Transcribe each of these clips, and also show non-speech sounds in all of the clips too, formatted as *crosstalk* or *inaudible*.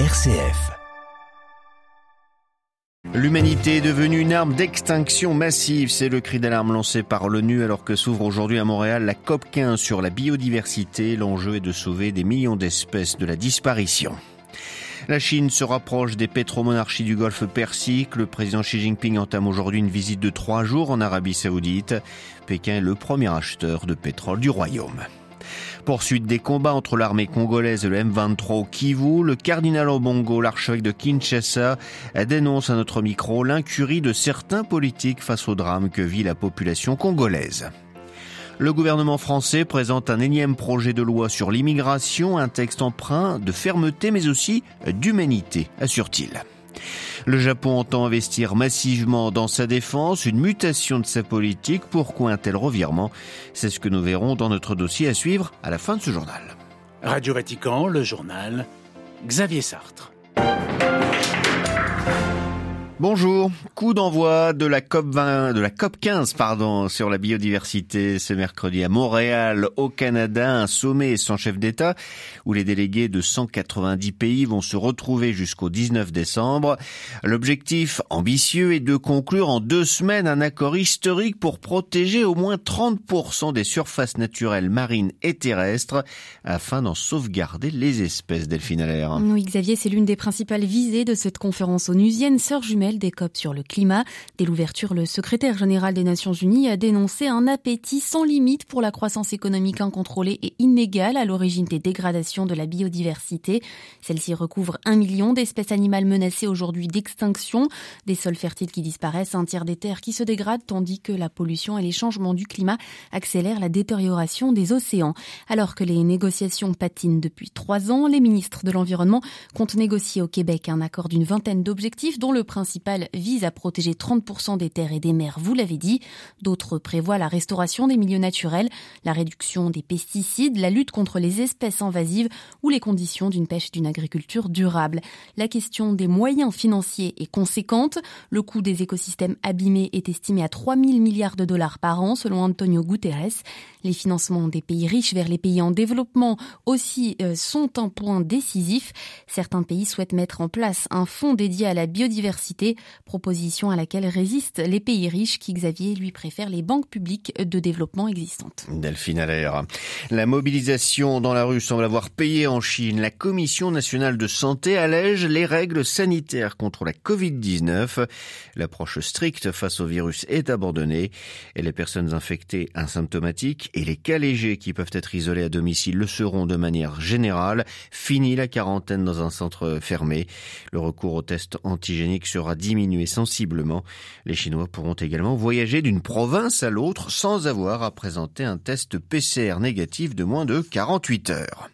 RCF. L'humanité est devenue une arme d'extinction massive, c'est le cri d'alarme lancé par l'ONU alors que s'ouvre aujourd'hui à Montréal la COP 15 sur la biodiversité. L'enjeu est de sauver des millions d'espèces de la disparition. La Chine se rapproche des pétromonarchies du Golfe Persique. Le président Xi Jinping entame aujourd'hui une visite de trois jours en Arabie Saoudite. Pékin est le premier acheteur de pétrole du royaume. Poursuite des combats entre l'armée congolaise et le M23 au Kivu, le cardinal Obongo, l'archevêque de Kinshasa, dénonce à notre micro l'incurie de certains politiques face au drame que vit la population congolaise. Le gouvernement français présente un énième projet de loi sur l'immigration, un texte empreint de fermeté mais aussi d'humanité, assure-t-il. Le Japon entend investir massivement dans sa défense, une mutation de sa politique. Pourquoi un tel revirement? C'est ce que nous verrons dans notre dossier à suivre à la fin de ce journal. Radio Vatican, le journal, Xavier Sartre. Bonjour. Coup d'envoi de la COP 20, de la COP 15, pardon, sur la biodiversité ce mercredi à Montréal, au Canada, un sommet sans chef d'État où les délégués de 190 pays vont se retrouver jusqu'au 19 décembre. L'objectif ambitieux est de conclure en deux semaines un accord historique pour protéger au moins 30% des surfaces naturelles marines et terrestres afin d'en sauvegarder les espèces, Delphine. Oui, Xavier, c'est l'une des principales visées de cette conférence onusienne, sœur jumelle des COP sur le climat. Dès l'ouverture, le secrétaire général des Nations Unies a dénoncé un appétit sans limite pour la croissance économique incontrôlée et inégale à l'origine des dégradations de la biodiversité. Celle-ci recouvre un million d'espèces animales menacées aujourd'hui d'extinction, des sols fertiles qui disparaissent, un tiers des terres qui se dégradent, tandis que la pollution et les changements du climat accélèrent la détérioration des océans. Alors que les négociations patinent depuis trois ans, les ministres de l'Environnement comptent négocier au Québec un accord d'une vingtaine d'objectifs dont le principe vise à protéger 30% des terres et des mers, vous l'avez dit. D'autres prévoient la restauration des milieux naturels, la réduction des pesticides, la lutte contre les espèces invasives ou les conditions d'une pêche d'une agriculture durable. La question des moyens financiers est conséquente. Le coût des écosystèmes abîmés est estimé à 3 000 milliards de dollars par an, selon Antonio Guterres. Les financements des pays riches vers les pays en développement aussi euh, sont un point décisif. Certains pays souhaitent mettre en place un fonds dédié à la biodiversité proposition à laquelle résistent les pays riches qui, Xavier, lui préfèrent les banques publiques de développement existantes. Delphine Allaire. La mobilisation dans la rue semble avoir payé en Chine. La Commission nationale de santé allège les règles sanitaires contre la Covid-19. L'approche stricte face au virus est abandonnée et les personnes infectées asymptomatiques et les cas légers qui peuvent être isolés à domicile le seront de manière générale. Fini la quarantaine dans un centre fermé. Le recours aux tests antigéniques sera diminuer sensiblement. Les Chinois pourront également voyager d'une province à l'autre sans avoir à présenter un test PCR négatif de moins de 48 heures.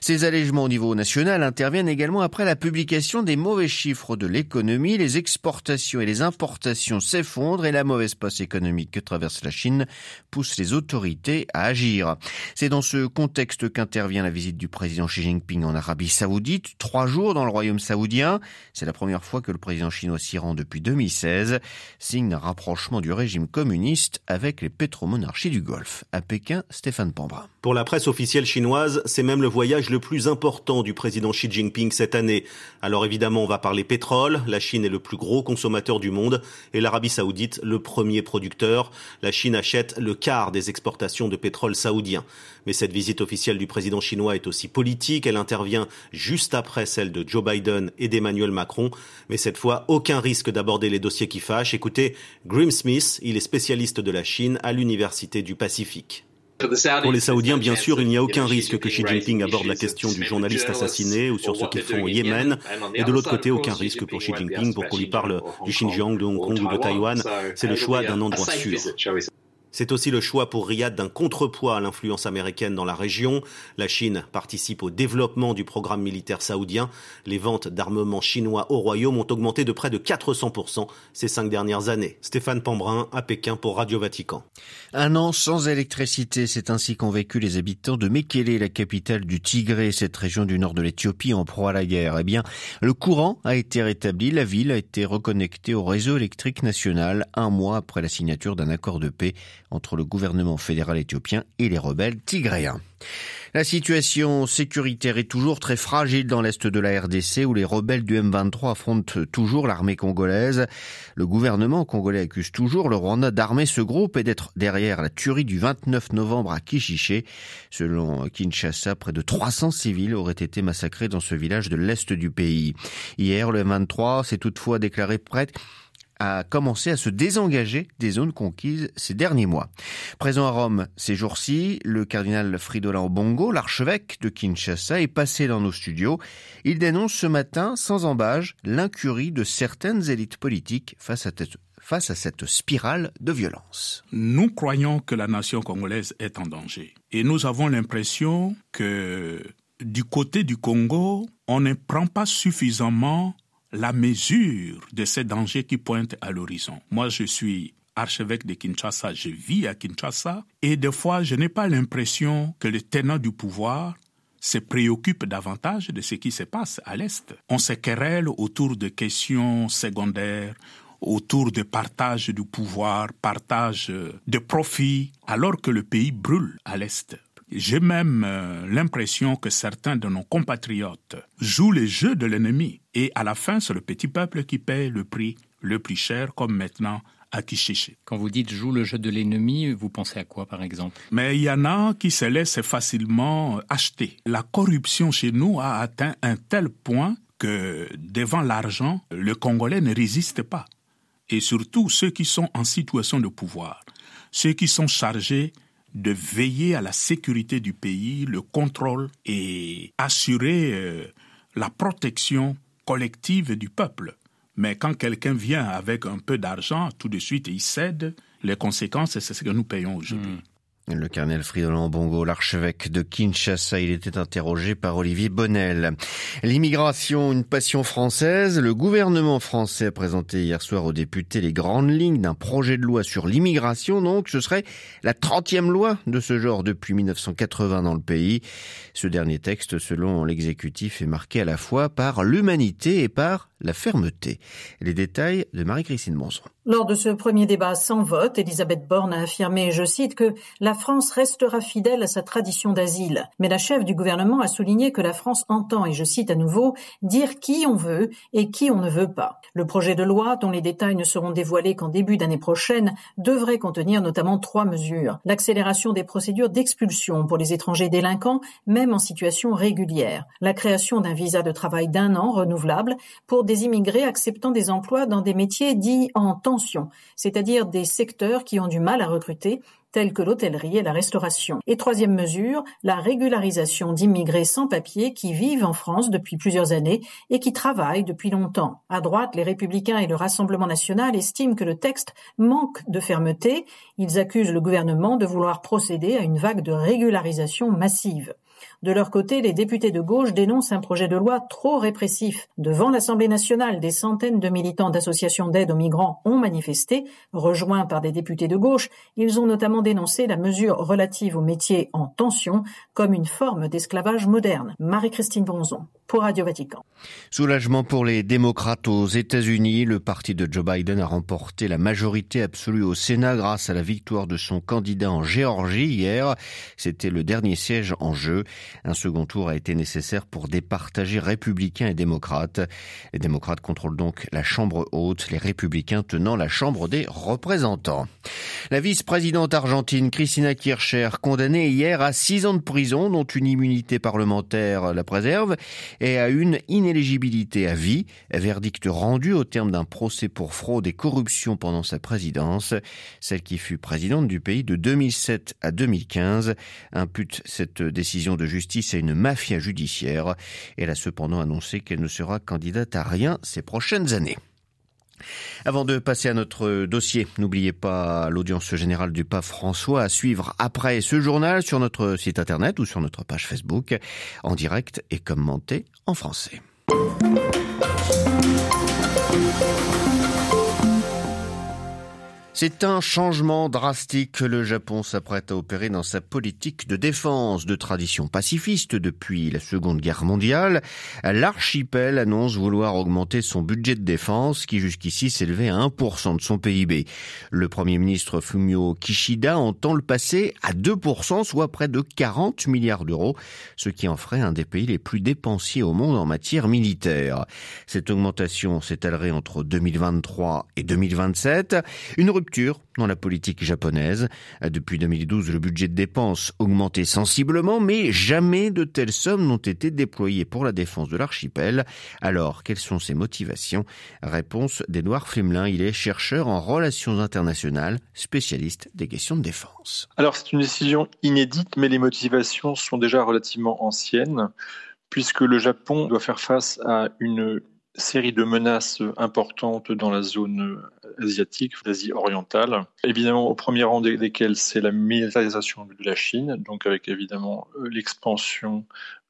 Ces allègements au niveau national interviennent également après la publication des mauvais chiffres de l'économie. Les exportations et les importations s'effondrent et la mauvaise passe économique que traverse la Chine pousse les autorités à agir. C'est dans ce contexte qu'intervient la visite du président Xi Jinping en Arabie Saoudite, trois jours dans le royaume saoudien. C'est la première fois que le président chinois rend depuis 2016, signe d'un rapprochement du régime communiste avec les pétromonarchies du Golfe. À Pékin, Stéphane Pambra. Pour la presse officielle chinoise, c'est même le voyage le plus important du président Xi Jinping cette année. Alors évidemment, on va parler pétrole. La Chine est le plus gros consommateur du monde et l'Arabie saoudite le premier producteur. La Chine achète le quart des exportations de pétrole saoudien. Mais cette visite officielle du président chinois est aussi politique. Elle intervient juste après celle de Joe Biden et d'Emmanuel Macron. Mais cette fois, aucun risque d'aborder les dossiers qui fâchent. Écoutez, Grim Smith, il est spécialiste de la Chine à l'Université du Pacifique. Pour les Saoudiens, bien sûr, il n'y a aucun risque que Xi Jinping aborde la question du journaliste assassiné ou sur ce qu'ils font au Yémen. Et de l'autre côté, aucun risque pour Xi Jinping pour qu'on lui parle du Xinjiang, de Hong Kong ou de Taïwan. C'est le choix d'un endroit sûr. C'est aussi le choix pour Riyad d'un contrepoids à l'influence américaine dans la région. La Chine participe au développement du programme militaire saoudien. Les ventes d'armements chinois au royaume ont augmenté de près de 400% ces cinq dernières années. Stéphane Pambrin à Pékin pour Radio Vatican. Un an sans électricité, c'est ainsi qu'ont vécu les habitants de Mekele, la capitale du Tigré, cette région du nord de l'Éthiopie en proie à la guerre. Eh bien, le courant a été rétabli, la ville a été reconnectée au réseau électrique national un mois après la signature d'un accord de paix entre le gouvernement fédéral éthiopien et les rebelles tigréens. La situation sécuritaire est toujours très fragile dans l'est de la RDC où les rebelles du M23 affrontent toujours l'armée congolaise. Le gouvernement congolais accuse toujours le Rwanda d'armer ce groupe et d'être derrière la tuerie du 29 novembre à Kishiché. Selon Kinshasa, près de 300 civils auraient été massacrés dans ce village de l'est du pays. Hier, le M23 s'est toutefois déclaré prêt a commencé à se désengager des zones conquises ces derniers mois. Présent à Rome ces jours-ci, le cardinal Fridolin Obongo, l'archevêque de Kinshasa, est passé dans nos studios. Il dénonce ce matin, sans embâge, l'incurie de certaines élites politiques face à cette spirale de violence. Nous croyons que la nation congolaise est en danger. Et nous avons l'impression que du côté du Congo, on ne prend pas suffisamment la mesure de ces dangers qui pointent à l'horizon. Moi, je suis archevêque de Kinshasa, je vis à Kinshasa, et des fois, je n'ai pas l'impression que les tenants du pouvoir se préoccupent davantage de ce qui se passe à l'Est. On se querelle autour de questions secondaires, autour de partage du pouvoir, partage de profits, alors que le pays brûle à l'Est. J'ai même euh, l'impression que certains de nos compatriotes jouent les jeux de l'ennemi et à la fin, c'est le petit peuple qui paie le prix le plus cher, comme maintenant à Kishiché. Quand vous dites joue le jeu de l'ennemi, vous pensez à quoi par exemple? Mais il y en a qui se laissent facilement acheter. La corruption chez nous a atteint un tel point que devant l'argent, le Congolais ne résiste pas. Et surtout ceux qui sont en situation de pouvoir, ceux qui sont chargés de veiller à la sécurité du pays, le contrôle et assurer euh, la protection collective du peuple. Mais quand quelqu'un vient avec un peu d'argent, tout de suite il cède. Les conséquences, c'est ce que nous payons aujourd'hui. Hmm. Le colonel Fridolin Bongo, l'archevêque de Kinshasa, il était interrogé par Olivier Bonnel. L'immigration, une passion française. Le gouvernement français a présenté hier soir aux députés les grandes lignes d'un projet de loi sur l'immigration. Donc, ce serait la trentième loi de ce genre depuis 1980 dans le pays. Ce dernier texte, selon l'exécutif, est marqué à la fois par l'humanité et par la fermeté. Les détails de Marie-Christine Monson. Lors de ce premier débat sans vote, Elisabeth Borne a affirmé, je cite, que la France restera fidèle à sa tradition d'asile. Mais la chef du gouvernement a souligné que la France entend, et je cite à nouveau, dire qui on veut et qui on ne veut pas. Le projet de loi, dont les détails ne seront dévoilés qu'en début d'année prochaine, devrait contenir notamment trois mesures. L'accélération des procédures d'expulsion pour les étrangers délinquants, même en situation régulière. La création d'un visa de travail d'un an renouvelable pour des immigrés acceptant des emplois dans des métiers dits en c'est-à-dire des secteurs qui ont du mal à recruter tels que l'hôtellerie et la restauration. Et troisième mesure, la régularisation d'immigrés sans papier qui vivent en France depuis plusieurs années et qui travaillent depuis longtemps. À droite, les Républicains et le Rassemblement national estiment que le texte manque de fermeté. Ils accusent le gouvernement de vouloir procéder à une vague de régularisation massive. De leur côté, les députés de gauche dénoncent un projet de loi trop répressif. Devant l'Assemblée nationale, des centaines de militants d'associations d'aide aux migrants ont manifesté. Rejoints par des députés de gauche, ils ont notamment dénoncé la mesure relative aux métiers en tension comme une forme d'esclavage moderne. Marie-Christine Bronzon pour Radio Vatican. Soulagement pour les démocrates aux États-Unis. Le parti de Joe Biden a remporté la majorité absolue au Sénat grâce à la victoire de son candidat en Géorgie hier. C'était le dernier siège en jeu. Un second tour a été nécessaire pour départager républicains et démocrates. Les démocrates contrôlent donc la Chambre haute, les républicains tenant la Chambre des représentants. La vice-présidente argentine Cristina Kircher, condamnée hier à six ans de prison, dont une immunité parlementaire la préserve, et à une inéligibilité à vie, verdict rendu au terme d'un procès pour fraude et corruption pendant sa présidence. Celle qui fut présidente du pays de 2007 à 2015 impute cette décision de justice à une mafia judiciaire. Elle a cependant annoncé qu'elle ne sera candidate à rien ces prochaines années. Avant de passer à notre dossier, n'oubliez pas l'audience générale du pape François à suivre après ce journal sur notre site internet ou sur notre page Facebook en direct et commenté en français. C'est un changement drastique que le Japon s'apprête à opérer dans sa politique de défense de tradition pacifiste depuis la Seconde Guerre mondiale. L'archipel annonce vouloir augmenter son budget de défense qui jusqu'ici s'élevait à 1% de son PIB. Le Premier ministre Fumio Kishida entend le passer à 2%, soit près de 40 milliards d'euros, ce qui en ferait un des pays les plus dépensiers au monde en matière militaire. Cette augmentation s'étalerait entre 2023 et 2027. Une dans la politique japonaise. Depuis 2012, le budget de dépenses augmenté sensiblement, mais jamais de telles sommes n'ont été déployées pour la défense de l'archipel. Alors, quelles sont ses motivations? Réponse d'Edouard Flemelin. Il est chercheur en relations internationales, spécialiste des questions de défense. Alors, c'est une décision inédite, mais les motivations sont déjà relativement anciennes, puisque le Japon doit faire face à une série de menaces importantes dans la zone asiatique, d'Asie orientale. Évidemment, au premier rang desquelles, c'est la militarisation de la Chine, donc avec évidemment euh, l'expansion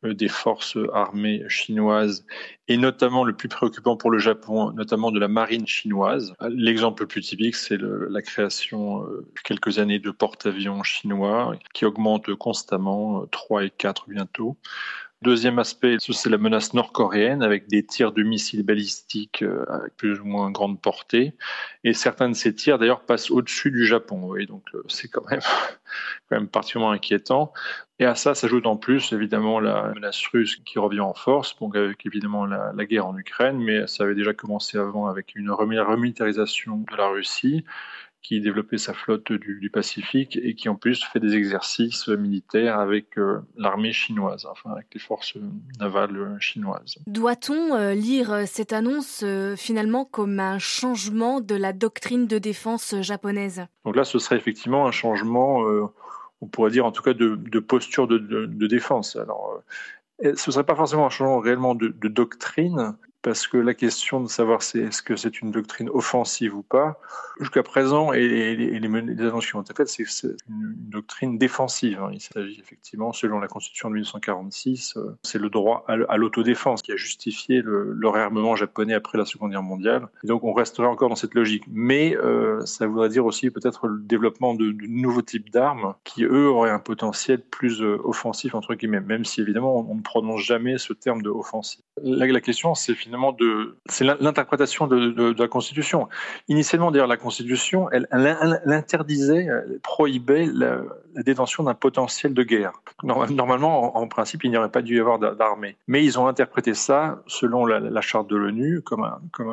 euh, des forces armées chinoises et notamment le plus préoccupant pour le Japon, notamment de la marine chinoise. L'exemple le plus typique, c'est la création euh, quelques années de porte-avions chinois qui augmentent constamment, 3 et 4 bientôt. Deuxième aspect, c'est la menace nord-coréenne avec des tirs de missiles balistiques euh, avec plus ou moins grande portée. Et certains de ces tirs, d'ailleurs, passent au-dessus du Japon. Et donc, euh, *laughs* c'est quand même, quand même particulièrement inquiétant. Et à ça s'ajoute en plus, évidemment, la menace russe qui revient en force, donc avec évidemment la, la guerre en Ukraine, mais ça avait déjà commencé avant avec une remilitarisation de la Russie qui développait sa flotte du, Pacifique et qui en plus fait des exercices militaires avec euh, l'armée chinoise, enfin avec les forces navales chinoises. Doit-on euh, lire cette annonce euh, finalement comme un changement de la doctrine de défense japonaise? Donc là, ce serait effectivement un changement, on pourrait dire en tout cas de, posture de, de, défense. Alors, ce ne serait pas forcément un changement réellement de, doctrine, parce que la question de savoir est-ce que c'est une doctrine offensive ou pas, jusqu'à présent, et, les, les, qui ont été faites, c'est, c'est une, doctrine défensive. Hein. Il s'agit effectivement, selon la Constitution de 1946, euh, c'est le droit à, l'autodéfense qui a justifié le, réarmement japonais après la Seconde Guerre mondiale. Donc on resterait encore dans cette logique. Mais euh, ça voudrait dire aussi peut-être le développement de, de, nouveaux types d'armes qui, eux, auraient un potentiel plus euh, offensif, entre guillemets, même si évidemment on, ne prononce jamais ce terme de offensif. La question, c'est finalement c'est l'interprétation de, la Constitution. Initialement, d'ailleurs, la Constitution, elle, interdisait, elle prohibait la, détention d'un potentiel de guerre. Normalement, en, principe, il n'y aurait pas dû y avoir d'armée. Mais ils ont interprété ça, selon la, charte de l'ONU, comme,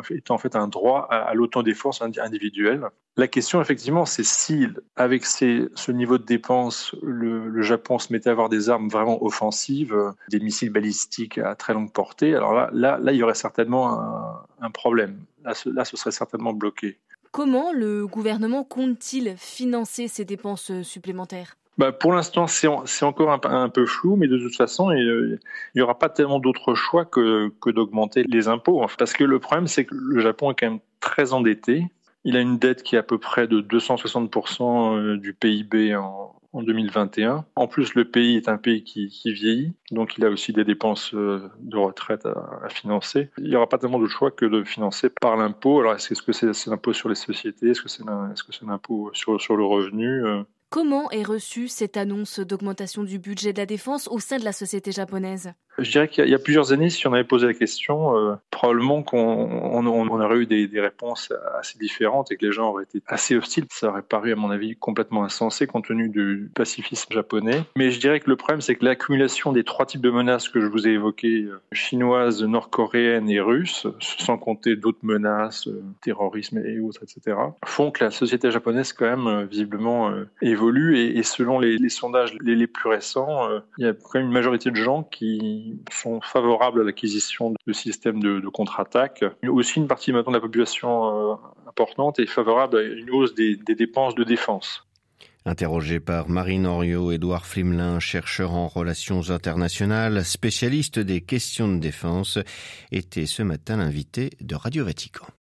étant en fait un droit à, l'autodéfense individuelle. La question, effectivement, c'est si, avec ce niveau de dépenses, le, Japon se mettait à avoir des armes vraiment offensives, des missiles balistiques à très longue portée, alors là, là, il y aurait certainement un, problème. Là, ce serait certainement bloqué. Comment le gouvernement compte-t-il financer ces dépenses supplémentaires? Bah pour l'instant, c'est encore un, peu flou, mais de toute façon, il n'y aura pas tellement d'autres choix que, que d'augmenter les impôts. Parce que le problème, c'est que le Japon est quand même très endetté. Il a une dette qui est à peu près de 260% euh, du PIB en, en 2021. En plus, le pays est un pays qui, vieillit, donc il a aussi des dépenses euh, de retraite à, financer. Il n'y aura pas tellement de choix que de financer par l'impôt. Alors, est-ce que c'est l'impôt sur les sociétés? Est-ce que c'est l'impôt sur, sur le revenu? Euh? Comment est reçue cette annonce d'augmentation du budget de la défense au sein de la société japonaise? Je dirais qu'il y, a plusieurs années, si on avait posé la question, euh, probablement qu'on aurait eu des, réponses assez différentes et que les gens auraient été assez hostiles. Ça aurait paru, à mon avis, complètement insensé compte tenu du pacifisme japonais. Mais je dirais que le problème, c'est que l'accumulation des trois types de menaces que je vous ai évoquées, euh, chinoises, nord-coréennes et russes, sans compter d'autres menaces, euh, terrorisme et autres, etc., font que la société japonaise, quand même, visiblement, évolue. Et, selon les, sondages les, plus récents, il y a quand même une majorité de gens qui sont favorables à l'acquisition de systèmes de, contre-attaque. Aussi, une partie maintenant de la population euh, importante est favorable à une hausse des, dépenses de défense. Interrogé par Marine Oriot, Édouard Flimelin, chercheur en relations internationales, spécialiste des questions de défense, était ce matin l'invité de Radio Vatican.